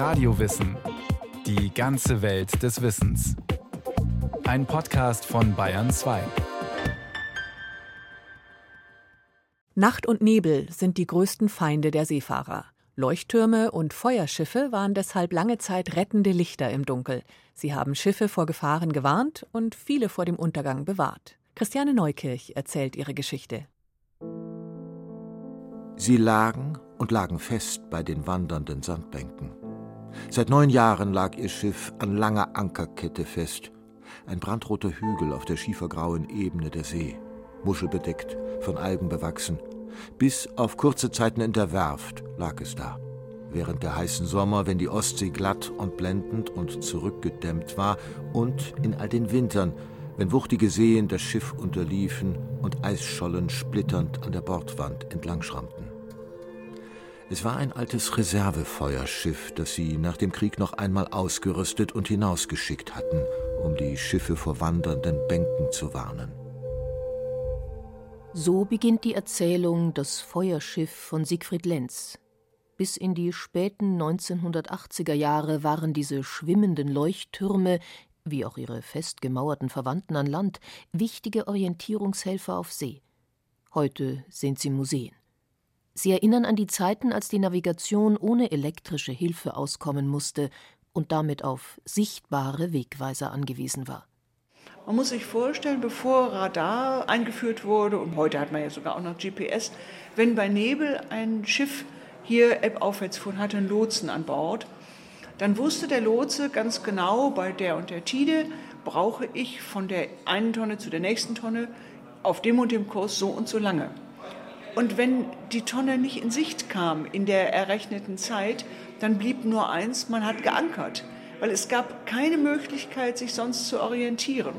Radiowissen. Die ganze Welt des Wissens. Ein Podcast von Bayern 2. Nacht und Nebel sind die größten Feinde der Seefahrer. Leuchttürme und Feuerschiffe waren deshalb lange Zeit rettende Lichter im Dunkel. Sie haben Schiffe vor Gefahren gewarnt und viele vor dem Untergang bewahrt. Christiane Neukirch erzählt ihre Geschichte. Sie lagen und lagen fest bei den wandernden Sandbänken. Seit neun Jahren lag ihr Schiff an langer Ankerkette fest. Ein brandroter Hügel auf der schiefergrauen Ebene der See, muschelbedeckt, von Algen bewachsen. Bis auf kurze Zeiten in der Werft lag es da. Während der heißen Sommer, wenn die Ostsee glatt und blendend und zurückgedämmt war, und in all den Wintern, wenn wuchtige Seen das Schiff unterliefen und Eisschollen splitternd an der Bordwand entlangschrammten. Es war ein altes Reservefeuerschiff, das sie nach dem Krieg noch einmal ausgerüstet und hinausgeschickt hatten, um die Schiffe vor wandernden Bänken zu warnen. So beginnt die Erzählung Das Feuerschiff von Siegfried Lenz. Bis in die späten 1980er Jahre waren diese schwimmenden Leuchttürme, wie auch ihre festgemauerten Verwandten an Land, wichtige Orientierungshelfer auf See. Heute sind sie Museen. Sie erinnern an die Zeiten, als die Navigation ohne elektrische Hilfe auskommen musste und damit auf sichtbare Wegweiser angewiesen war. Man muss sich vorstellen, bevor Radar eingeführt wurde, und heute hat man ja sogar auch noch GPS, wenn bei Nebel ein Schiff hier ebbaufwärts fuhr und hatte einen Lotsen an Bord, dann wusste der Lotse ganz genau, bei der und der Tide brauche ich von der einen Tonne zu der nächsten Tonne auf dem und dem Kurs so und so lange. Und wenn die Tonne nicht in Sicht kam in der errechneten Zeit, dann blieb nur eins, man hat geankert, weil es gab keine Möglichkeit, sich sonst zu orientieren.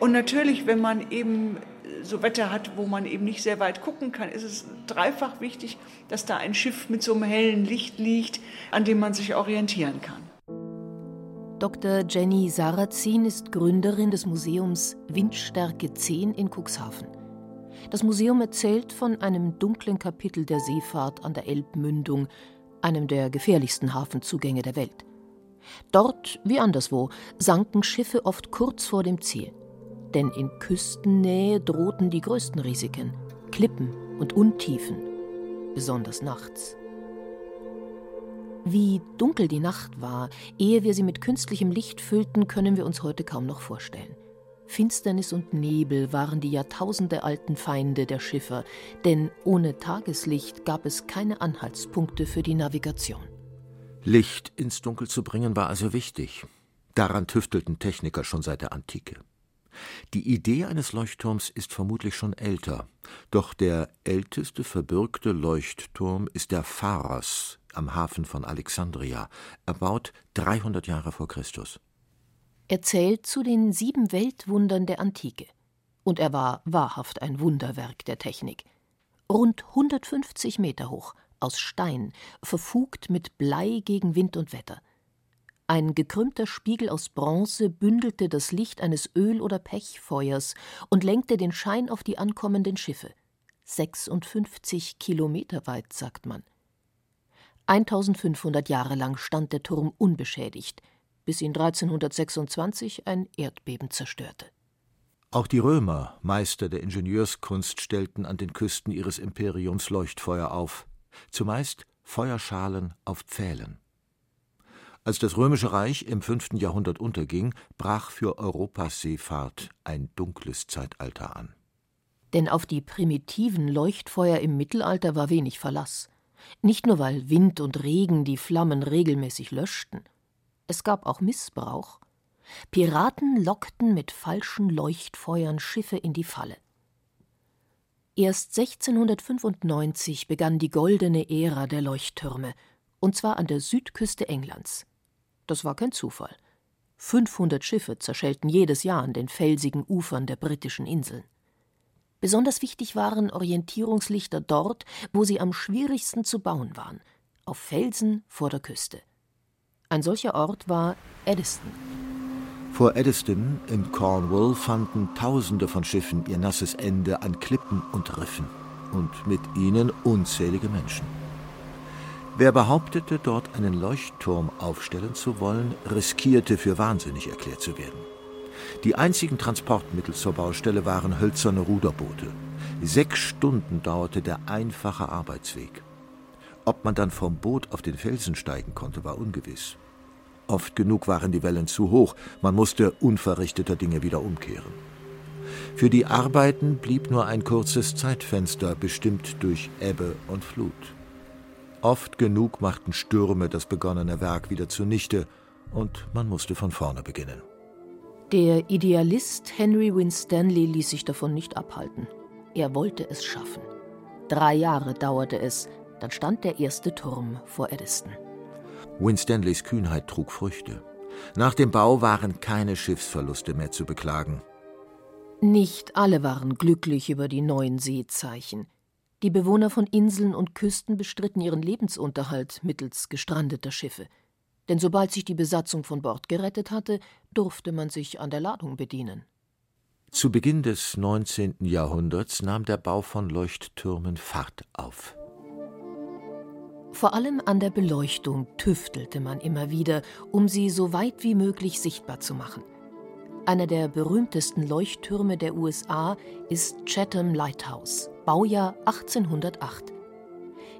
Und natürlich, wenn man eben so Wetter hat, wo man eben nicht sehr weit gucken kann, ist es dreifach wichtig, dass da ein Schiff mit so einem hellen Licht liegt, an dem man sich orientieren kann. Dr. Jenny Sarrazin ist Gründerin des Museums Windstärke 10 in Cuxhaven. Das Museum erzählt von einem dunklen Kapitel der Seefahrt an der Elbmündung, einem der gefährlichsten Hafenzugänge der Welt. Dort, wie anderswo, sanken Schiffe oft kurz vor dem Ziel. Denn in Küstennähe drohten die größten Risiken, Klippen und Untiefen, besonders nachts. Wie dunkel die Nacht war, ehe wir sie mit künstlichem Licht füllten, können wir uns heute kaum noch vorstellen. Finsternis und Nebel waren die jahrtausendealten Feinde der Schiffer, denn ohne Tageslicht gab es keine Anhaltspunkte für die Navigation. Licht ins Dunkel zu bringen war also wichtig. Daran tüftelten Techniker schon seit der Antike. Die Idee eines Leuchtturms ist vermutlich schon älter, doch der älteste verbürgte Leuchtturm ist der Pharos am Hafen von Alexandria, erbaut 300 Jahre vor Christus. Er zählt zu den sieben Weltwundern der Antike. Und er war wahrhaft ein Wunderwerk der Technik. Rund 150 Meter hoch, aus Stein, verfugt mit Blei gegen Wind und Wetter. Ein gekrümmter Spiegel aus Bronze bündelte das Licht eines Öl- oder Pechfeuers und lenkte den Schein auf die ankommenden Schiffe. 56 Kilometer weit, sagt man. 1500 Jahre lang stand der Turm unbeschädigt, bis ihn 1326 ein Erdbeben zerstörte. Auch die Römer, Meister der Ingenieurskunst, stellten an den Küsten ihres Imperiums Leuchtfeuer auf, zumeist Feuerschalen auf Pfählen. Als das Römische Reich im fünften Jahrhundert unterging, brach für Europas Seefahrt ein dunkles Zeitalter an. Denn auf die primitiven Leuchtfeuer im Mittelalter war wenig Verlass. Nicht nur, weil Wind und Regen die Flammen regelmäßig löschten. Es gab auch Missbrauch. Piraten lockten mit falschen Leuchtfeuern Schiffe in die Falle. Erst 1695 begann die goldene Ära der Leuchttürme, und zwar an der Südküste Englands. Das war kein Zufall. 500 Schiffe zerschellten jedes Jahr an den felsigen Ufern der britischen Inseln. Besonders wichtig waren Orientierungslichter dort, wo sie am schwierigsten zu bauen waren, auf Felsen vor der Küste. Ein solcher Ort war Eddiston. Vor Eddiston in Cornwall fanden Tausende von Schiffen ihr nasses Ende an Klippen und Riffen und mit ihnen unzählige Menschen. Wer behauptete, dort einen Leuchtturm aufstellen zu wollen, riskierte für wahnsinnig erklärt zu werden. Die einzigen Transportmittel zur Baustelle waren hölzerne Ruderboote. Sechs Stunden dauerte der einfache Arbeitsweg. Ob man dann vom Boot auf den Felsen steigen konnte, war ungewiss. Oft genug waren die Wellen zu hoch, man musste unverrichteter Dinge wieder umkehren. Für die Arbeiten blieb nur ein kurzes Zeitfenster, bestimmt durch Ebbe und Flut. Oft genug machten Stürme das begonnene Werk wieder zunichte, und man musste von vorne beginnen. Der Idealist Henry Winstanley ließ sich davon nicht abhalten. Er wollte es schaffen. Drei Jahre dauerte es, dann stand der erste Turm vor Eddiston. Winstanleys Kühnheit trug Früchte. Nach dem Bau waren keine Schiffsverluste mehr zu beklagen. Nicht alle waren glücklich über die neuen Seezeichen. Die Bewohner von Inseln und Küsten bestritten ihren Lebensunterhalt mittels gestrandeter Schiffe. Denn sobald sich die Besatzung von Bord gerettet hatte, durfte man sich an der Ladung bedienen. Zu Beginn des 19. Jahrhunderts nahm der Bau von Leuchttürmen Fahrt auf. Vor allem an der Beleuchtung tüftelte man immer wieder, um sie so weit wie möglich sichtbar zu machen. Einer der berühmtesten Leuchttürme der USA ist Chatham Lighthouse, Baujahr 1808.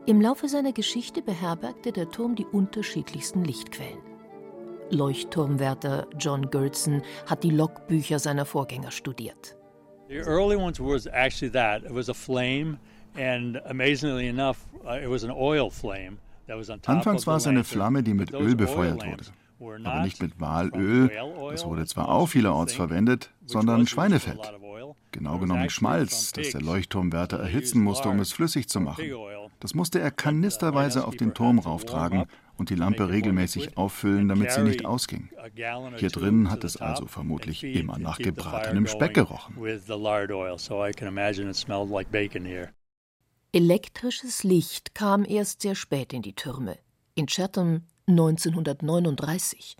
Im Laufe seiner Geschichte beherbergte der Turm die unterschiedlichsten Lichtquellen. Leuchtturmwärter John Gertson hat die Logbücher seiner Vorgänger studiert. The early ones was actually that. It was a flame. Anfangs war es eine Flamme, die mit Öl befeuert wurde. Aber nicht mit Walöl, das wurde zwar auch vielerorts verwendet, sondern Schweinefett. Genau genommen Schmalz, das der Leuchtturmwärter erhitzen musste, um es flüssig zu machen. Das musste er kanisterweise auf den Turm rauftragen und die Lampe regelmäßig auffüllen, damit sie nicht ausging. Hier drin hat es also vermutlich immer nach gebratenem Speck gerochen. Elektrisches Licht kam erst sehr spät in die Türme, in Chatham 1939.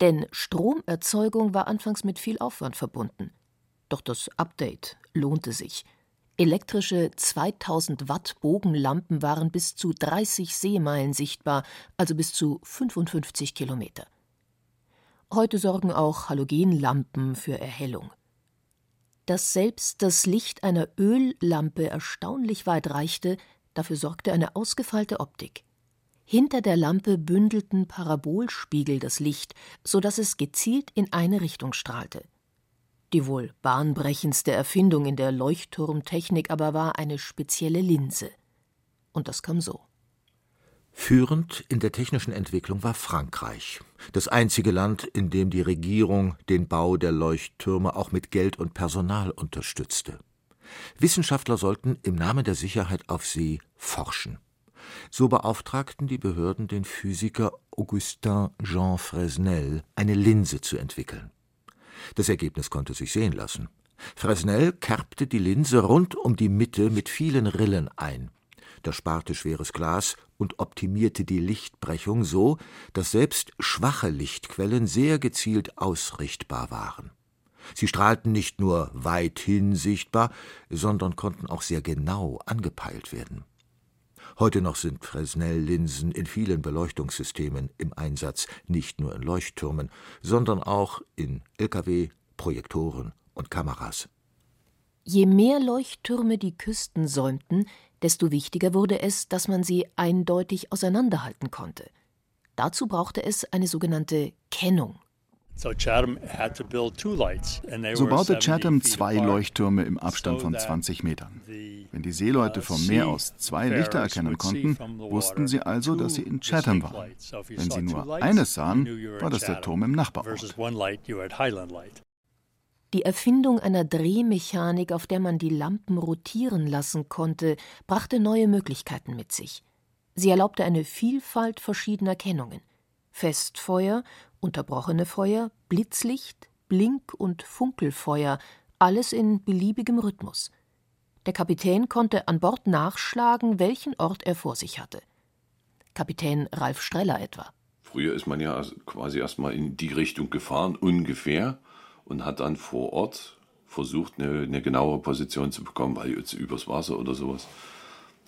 Denn Stromerzeugung war anfangs mit viel Aufwand verbunden. Doch das Update lohnte sich. Elektrische 2000 Watt Bogenlampen waren bis zu 30 Seemeilen sichtbar, also bis zu 55 Kilometer. Heute sorgen auch Halogenlampen für Erhellung. Dass selbst das Licht einer Öllampe erstaunlich weit reichte, dafür sorgte eine ausgefeilte Optik. Hinter der Lampe bündelten Parabolspiegel das Licht, so dass es gezielt in eine Richtung strahlte. Die wohl bahnbrechendste Erfindung in der Leuchtturmtechnik aber war eine spezielle Linse. Und das kam so. Führend in der technischen Entwicklung war Frankreich, das einzige Land, in dem die Regierung den Bau der Leuchttürme auch mit Geld und Personal unterstützte. Wissenschaftler sollten im Namen der Sicherheit auf See forschen. So beauftragten die Behörden den Physiker Augustin Jean Fresnel, eine Linse zu entwickeln. Das Ergebnis konnte sich sehen lassen. Fresnel kerbte die Linse rund um die Mitte mit vielen Rillen ein. Das sparte schweres Glas und optimierte die Lichtbrechung so, dass selbst schwache Lichtquellen sehr gezielt ausrichtbar waren. Sie strahlten nicht nur weithin sichtbar, sondern konnten auch sehr genau angepeilt werden. Heute noch sind Fresnel-Linsen in vielen Beleuchtungssystemen im Einsatz, nicht nur in Leuchttürmen, sondern auch in Lkw, Projektoren und Kameras. Je mehr Leuchttürme die Küsten säumten, desto wichtiger wurde es, dass man sie eindeutig auseinanderhalten konnte. Dazu brauchte es eine sogenannte Kennung. So baute Chatham zwei Leuchttürme im Abstand von 20 Metern. Wenn die Seeleute vom Meer aus zwei Lichter erkennen konnten, wussten sie also, dass sie in Chatham waren. Wenn sie nur eines sahen, war das der Turm im Nachbarort. Die Erfindung einer Drehmechanik, auf der man die Lampen rotieren lassen konnte, brachte neue Möglichkeiten mit sich. Sie erlaubte eine Vielfalt verschiedener Kennungen. Festfeuer, unterbrochene Feuer, Blitzlicht, Blink- und Funkelfeuer, alles in beliebigem Rhythmus. Der Kapitän konnte an Bord nachschlagen, welchen Ort er vor sich hatte. Kapitän Ralf Streller etwa. Früher ist man ja quasi erstmal in die Richtung gefahren, ungefähr, und hat dann vor Ort versucht, eine, eine genauere Position zu bekommen, weil jetzt übers Wasser oder sowas.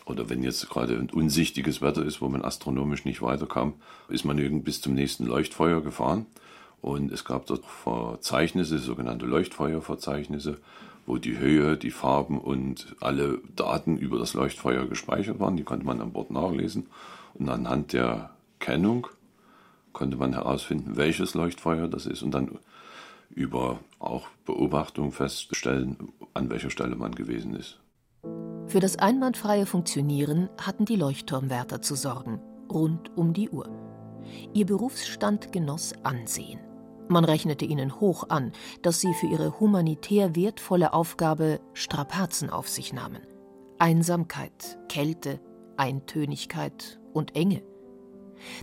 oder wenn jetzt gerade ein unsichtiges Wetter ist, wo man astronomisch nicht weiterkam, ist man irgend bis zum nächsten Leuchtfeuer gefahren. Und es gab dort Verzeichnisse, sogenannte Leuchtfeuerverzeichnisse, wo die Höhe, die Farben und alle Daten über das Leuchtfeuer gespeichert waren. Die konnte man an Bord nachlesen. Und anhand der Kennung konnte man herausfinden, welches Leuchtfeuer das ist und dann über auch Beobachtung feststellen, an welcher Stelle man gewesen ist. Für das einwandfreie Funktionieren hatten die Leuchtturmwärter zu sorgen, rund um die Uhr. Ihr Berufsstand genoss Ansehen. Man rechnete ihnen hoch an, dass sie für ihre humanitär wertvolle Aufgabe Strapazen auf sich nahmen. Einsamkeit, Kälte, Eintönigkeit und Enge.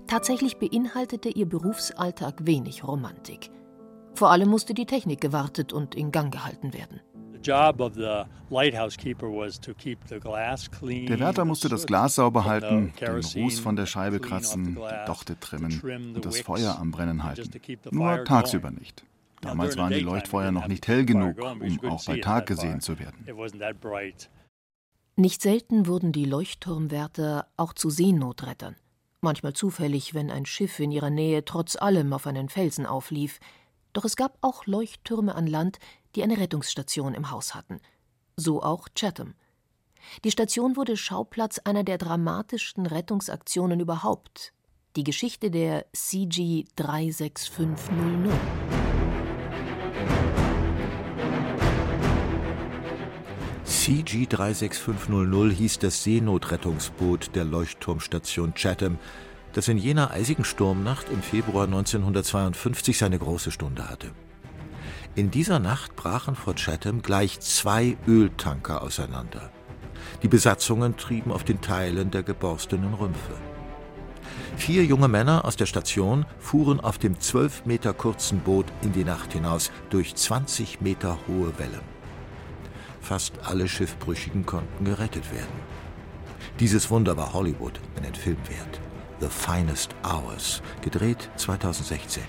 Tatsächlich beinhaltete ihr Berufsalltag wenig Romantik. Vor allem musste die Technik gewartet und in Gang gehalten werden. Der Wärter musste das Glas sauber halten, den Ruß von der Scheibe kratzen, die Dochte trimmen und das Feuer am Brennen halten. Nur tagsüber nicht. Damals waren die Leuchtfeuer noch nicht hell genug, um auch bei Tag gesehen zu werden. Nicht selten wurden die Leuchtturmwärter auch zu Seenotrettern. Manchmal zufällig, wenn ein Schiff in ihrer Nähe trotz allem auf einen Felsen auflief. Doch es gab auch Leuchttürme an Land, die eine Rettungsstation im Haus hatten. So auch Chatham. Die Station wurde Schauplatz einer der dramatischsten Rettungsaktionen überhaupt. Die Geschichte der CG 36500. CG 36500 hieß das Seenotrettungsboot der Leuchtturmstation Chatham, das in jener eisigen Sturmnacht im Februar 1952 seine große Stunde hatte. In dieser Nacht brachen vor Chatham gleich zwei Öltanker auseinander. Die Besatzungen trieben auf den Teilen der geborstenen Rümpfe. Vier junge Männer aus der Station fuhren auf dem zwölf Meter kurzen Boot in die Nacht hinaus durch 20 Meter hohe Wellen. Fast alle Schiffbrüchigen konnten gerettet werden. Dieses Wunder war Hollywood einen Film wert. The Finest Hours, gedreht 2016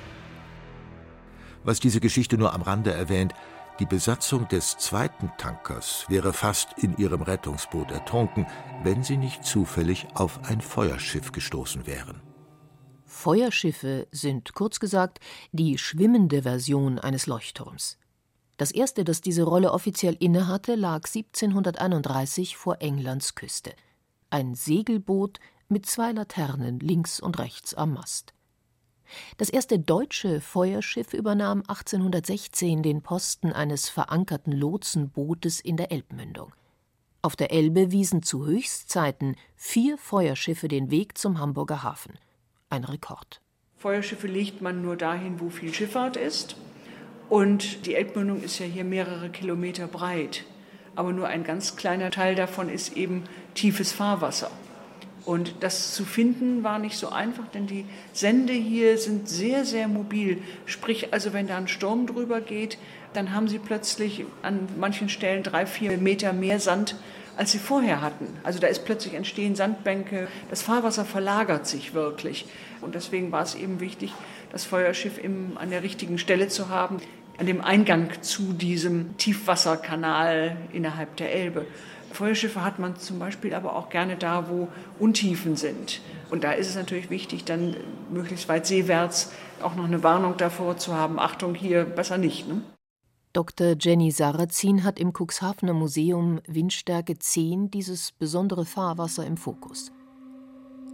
was diese Geschichte nur am Rande erwähnt, die Besatzung des zweiten Tankers wäre fast in ihrem Rettungsboot ertrunken, wenn sie nicht zufällig auf ein Feuerschiff gestoßen wären. Feuerschiffe sind kurz gesagt die schwimmende Version eines Leuchtturms. Das erste, das diese Rolle offiziell innehatte, lag 1731 vor Englands Küste. Ein Segelboot mit zwei Laternen links und rechts am Mast. Das erste deutsche Feuerschiff übernahm 1816 den Posten eines verankerten Lotsenbootes in der Elbmündung. Auf der Elbe wiesen zu Höchstzeiten vier Feuerschiffe den Weg zum Hamburger Hafen. Ein Rekord. Feuerschiffe legt man nur dahin, wo viel Schifffahrt ist. Und die Elbmündung ist ja hier mehrere Kilometer breit. Aber nur ein ganz kleiner Teil davon ist eben tiefes Fahrwasser. Und das zu finden war nicht so einfach, denn die Sende hier sind sehr, sehr mobil. Sprich, also wenn da ein Sturm drüber geht, dann haben sie plötzlich an manchen Stellen drei, vier Meter mehr Sand, als sie vorher hatten. Also da ist plötzlich entstehen Sandbänke, das Fahrwasser verlagert sich wirklich. Und deswegen war es eben wichtig, das Feuerschiff im, an der richtigen Stelle zu haben, an dem Eingang zu diesem Tiefwasserkanal innerhalb der Elbe. Feuerschiffe hat man zum Beispiel aber auch gerne da, wo Untiefen sind. Und da ist es natürlich wichtig, dann möglichst weit seewärts auch noch eine Warnung davor zu haben. Achtung, hier besser nicht. Ne? Dr. Jenny Sarrazin hat im Cuxhavener Museum Windstärke 10 dieses besondere Fahrwasser im Fokus.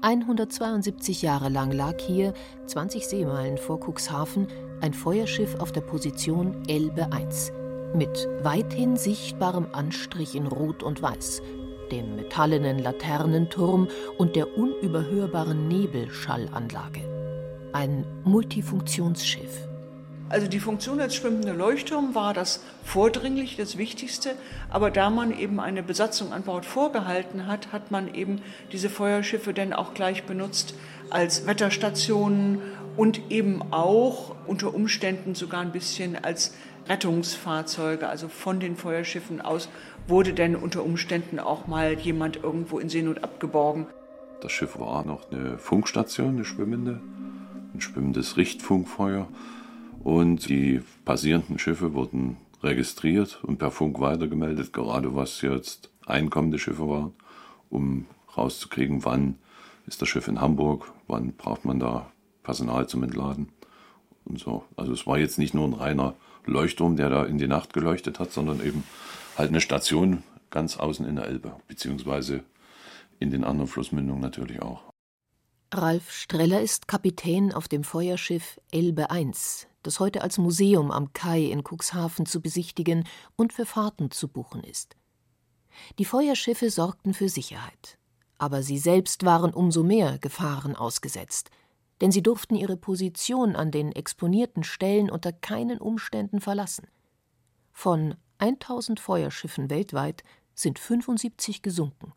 172 Jahre lang lag hier, 20 Seemeilen vor Cuxhaven, ein Feuerschiff auf der Position Elbe 1 mit weithin sichtbarem Anstrich in Rot und Weiß, dem metallenen Laternenturm und der unüberhörbaren Nebelschallanlage. Ein Multifunktionsschiff. Also die Funktion als schwimmender Leuchtturm war das vordringlich das Wichtigste, aber da man eben eine Besatzung an Bord vorgehalten hat, hat man eben diese Feuerschiffe dann auch gleich benutzt als Wetterstationen und eben auch unter Umständen sogar ein bisschen als Rettungsfahrzeuge, also von den Feuerschiffen aus, wurde denn unter Umständen auch mal jemand irgendwo in Seenot abgeborgen. Das Schiff war noch eine Funkstation, eine schwimmende, ein schwimmendes Richtfunkfeuer. Und die passierenden Schiffe wurden registriert und per Funk weitergemeldet, gerade was jetzt einkommende Schiffe waren um rauszukriegen, wann ist das Schiff in Hamburg, wann braucht man da Personal zum Entladen und so. Also es war jetzt nicht nur ein reiner Leuchtturm, der da in die Nacht geleuchtet hat, sondern eben halt eine Station ganz außen in der Elbe, beziehungsweise in den anderen Flussmündungen natürlich auch. Ralf Streller ist Kapitän auf dem Feuerschiff Elbe I, das heute als Museum am Kai in Cuxhaven zu besichtigen und für Fahrten zu buchen ist. Die Feuerschiffe sorgten für Sicherheit, aber sie selbst waren umso mehr Gefahren ausgesetzt, denn sie durften ihre Position an den exponierten Stellen unter keinen Umständen verlassen. Von 1000 Feuerschiffen weltweit sind 75 gesunken.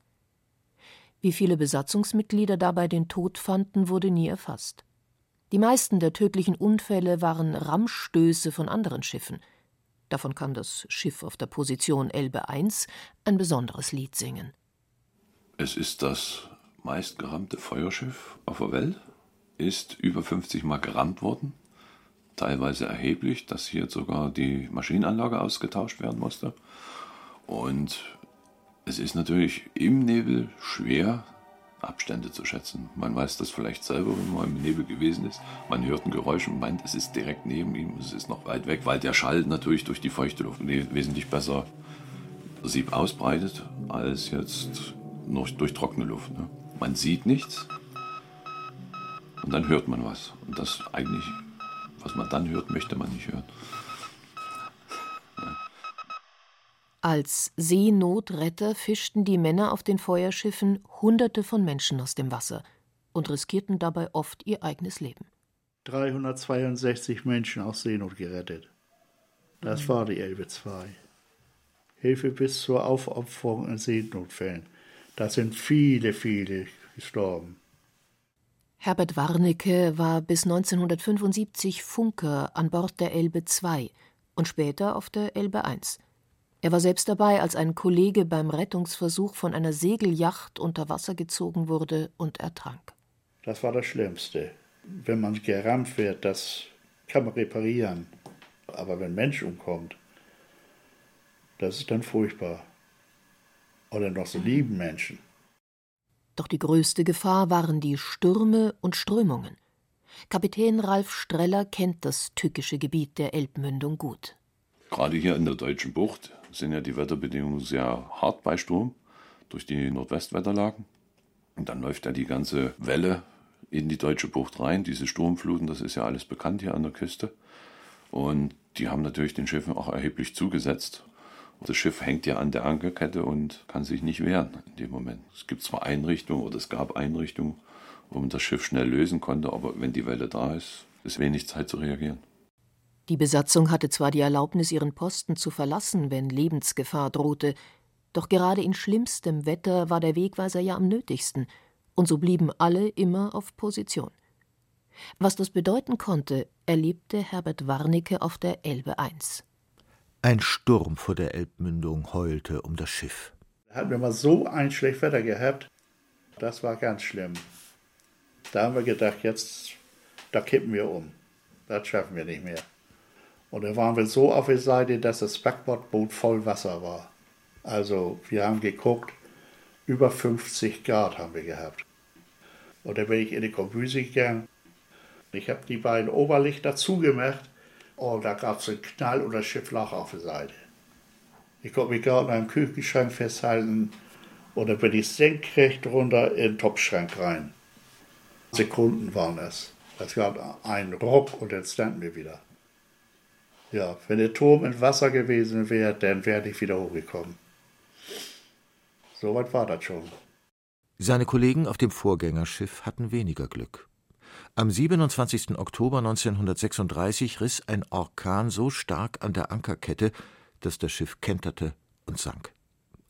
Wie viele Besatzungsmitglieder dabei den Tod fanden, wurde nie erfasst. Die meisten der tödlichen Unfälle waren Rammstöße von anderen Schiffen. Davon kann das Schiff auf der Position Elbe I ein besonderes Lied singen. Es ist das meistgerammte Feuerschiff auf der Welt, ist über 50 Mal gerammt worden, teilweise erheblich, dass hier sogar die Maschinenanlage ausgetauscht werden musste. Und es ist natürlich im Nebel schwer, Abstände zu schätzen. Man weiß das vielleicht selber, wenn man im Nebel gewesen ist. Man hört ein Geräusch und meint, es ist direkt neben ihm, es ist noch weit weg, weil der Schall natürlich durch die feuchte Luft wesentlich besser Sieb ausbreitet, als jetzt noch durch trockene Luft. Ne? Man sieht nichts und dann hört man was. Und das eigentlich, was man dann hört, möchte man nicht hören. Als Seenotretter fischten die Männer auf den Feuerschiffen Hunderte von Menschen aus dem Wasser und riskierten dabei oft ihr eigenes Leben. 362 Menschen aus Seenot gerettet. Das war die Elbe II. Hilfe bis zur Aufopferung in Seenotfällen. Da sind viele, viele gestorben. Herbert Warnecke war bis 1975 Funker an Bord der Elbe II und später auf der Elbe I. Er war selbst dabei, als ein Kollege beim Rettungsversuch von einer Segelyacht unter Wasser gezogen wurde und ertrank. Das war das Schlimmste. Wenn man gerammt wird, das kann man reparieren. Aber wenn ein Mensch umkommt, das ist dann furchtbar. Oder noch so lieben Menschen. Doch die größte Gefahr waren die Stürme und Strömungen. Kapitän Ralf Streller kennt das tückische Gebiet der Elbmündung gut. Gerade hier in der deutschen Bucht sind ja die Wetterbedingungen sehr hart bei Sturm durch die Nordwestwetterlagen. Und dann läuft ja die ganze Welle in die deutsche Bucht rein. Diese Sturmfluten, das ist ja alles bekannt hier an der Küste. Und die haben natürlich den Schiffen auch erheblich zugesetzt. Das Schiff hängt ja an der Ankerkette und kann sich nicht wehren in dem Moment. Es gibt zwar Einrichtungen oder es gab Einrichtungen, wo man das Schiff schnell lösen konnte, aber wenn die Welle da ist, ist wenig Zeit zu reagieren. Die Besatzung hatte zwar die Erlaubnis, ihren Posten zu verlassen, wenn Lebensgefahr drohte, doch gerade in schlimmstem Wetter war der Wegweiser ja am nötigsten, und so blieben alle immer auf Position. Was das bedeuten konnte, erlebte Herbert Warnecke auf der Elbe I. Ein Sturm vor der Elbmündung heulte um das Schiff. Hatten wir mal so ein schlechtes Wetter gehabt, das war ganz schlimm. Da haben wir gedacht, jetzt, da kippen wir um. Das schaffen wir nicht mehr. Und da waren wir so auf der Seite, dass das Backbordboot voll Wasser war. Also wir haben geguckt, über 50 Grad haben wir gehabt. Und dann bin ich in die Kombüse gegangen. Ich habe die beiden Oberlichter zugemacht und da gab es einen Knall und das Schiff lag auf der Seite. Ich konnte mich gerade an einem Küchenschrank festhalten und dann bin ich senkrecht runter in den Topfschrank rein. Sekunden waren es. Es gab einen Ruck und dann standen wir wieder. Ja, wenn der Turm im Wasser gewesen wäre, dann wäre ich wieder hochgekommen. Soweit war das schon. Seine Kollegen auf dem Vorgängerschiff hatten weniger Glück. Am 27. Oktober 1936 riss ein Orkan so stark an der Ankerkette, dass das Schiff kenterte und sank.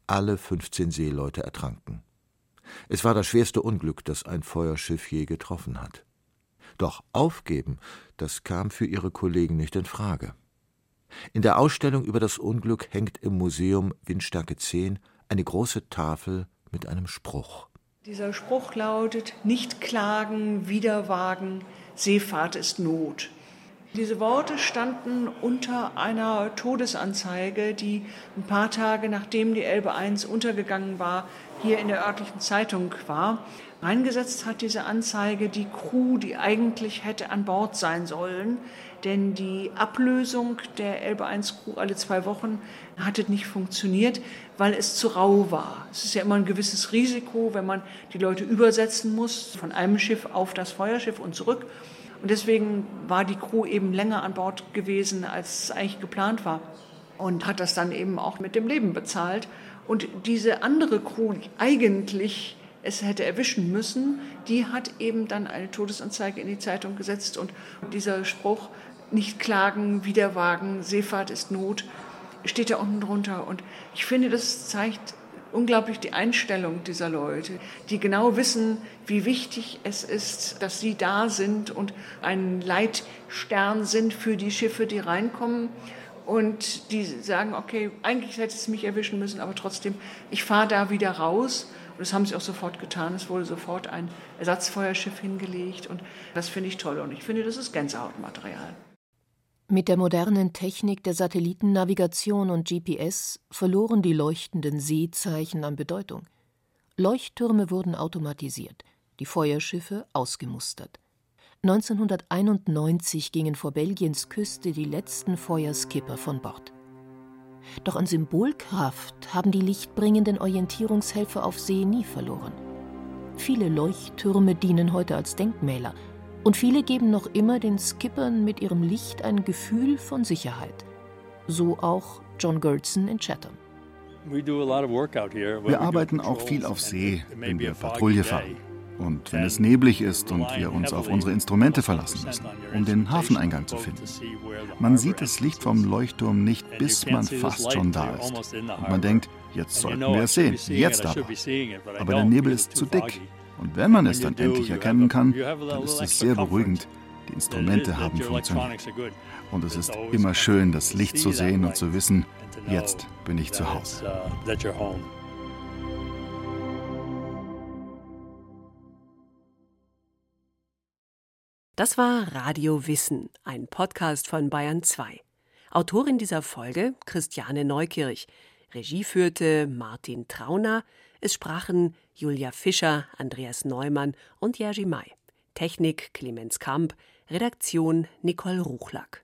Alle 15 Seeleute ertranken. Es war das schwerste Unglück, das ein Feuerschiff je getroffen hat. Doch aufgeben, das kam für ihre Kollegen nicht in Frage. In der Ausstellung über das Unglück hängt im Museum Windstärke 10 eine große Tafel mit einem Spruch. Dieser Spruch lautet: Nicht klagen, wieder wagen, Seefahrt ist Not. Diese Worte standen unter einer Todesanzeige, die ein paar Tage nachdem die Elbe 1 untergegangen war, hier in der örtlichen Zeitung war. Reingesetzt hat diese Anzeige die Crew, die eigentlich hätte an Bord sein sollen, denn die Ablösung der Elbe 1 Crew alle zwei Wochen hatte nicht funktioniert, weil es zu rau war. Es ist ja immer ein gewisses Risiko, wenn man die Leute übersetzen muss, von einem Schiff auf das Feuerschiff und zurück. Und deswegen war die Crew eben länger an Bord gewesen, als es eigentlich geplant war. Und hat das dann eben auch mit dem Leben bezahlt. Und diese andere Crew, die eigentlich es hätte erwischen müssen, die hat eben dann eine Todesanzeige in die Zeitung gesetzt. Und dieser Spruch, nicht klagen, wieder wagen, Seefahrt ist Not, steht da unten drunter. Und ich finde, das zeigt unglaublich die Einstellung dieser Leute, die genau wissen, wie wichtig es ist, dass sie da sind und ein Leitstern sind für die Schiffe, die reinkommen. Und die sagen, okay, eigentlich hätte es mich erwischen müssen, aber trotzdem, ich fahre da wieder raus. Und das haben sie auch sofort getan. Es wurde sofort ein Ersatzfeuerschiff hingelegt. Und das finde ich toll. Und ich finde, das ist Gänsehautmaterial. Mit der modernen Technik der Satellitennavigation und GPS verloren die leuchtenden Seezeichen an Bedeutung. Leuchttürme wurden automatisiert, die Feuerschiffe ausgemustert. 1991 gingen vor Belgiens Küste die letzten Feuerskipper von Bord. Doch an Symbolkraft haben die lichtbringenden Orientierungshelfer auf See nie verloren. Viele Leuchttürme dienen heute als Denkmäler, und viele geben noch immer den Skippern mit ihrem Licht ein Gefühl von Sicherheit. So auch John Gertson in Chatham. Wir arbeiten auch viel auf See, wenn wir Patrouille fahren. Und wenn es neblig ist und wir uns auf unsere Instrumente verlassen müssen, um den Hafeneingang zu finden. Man sieht das Licht vom Leuchtturm nicht, bis man fast schon da ist. Und man denkt, jetzt sollten wir es sehen, jetzt aber. Aber der Nebel ist zu dick und wenn man es dann endlich erkennen kann, dann ist es sehr beruhigend. Die Instrumente haben funktioniert. Und es ist immer schön, das Licht zu sehen und zu wissen, jetzt bin ich zu Hause. Uh, das war Radio Wissen, ein Podcast von Bayern 2. Autorin dieser Folge Christiane Neukirch. Regie führte Martin Trauner. Es sprachen Julia Fischer, Andreas Neumann und Jerzy May. Technik Clemens Kamp, Redaktion Nicole Ruchlack.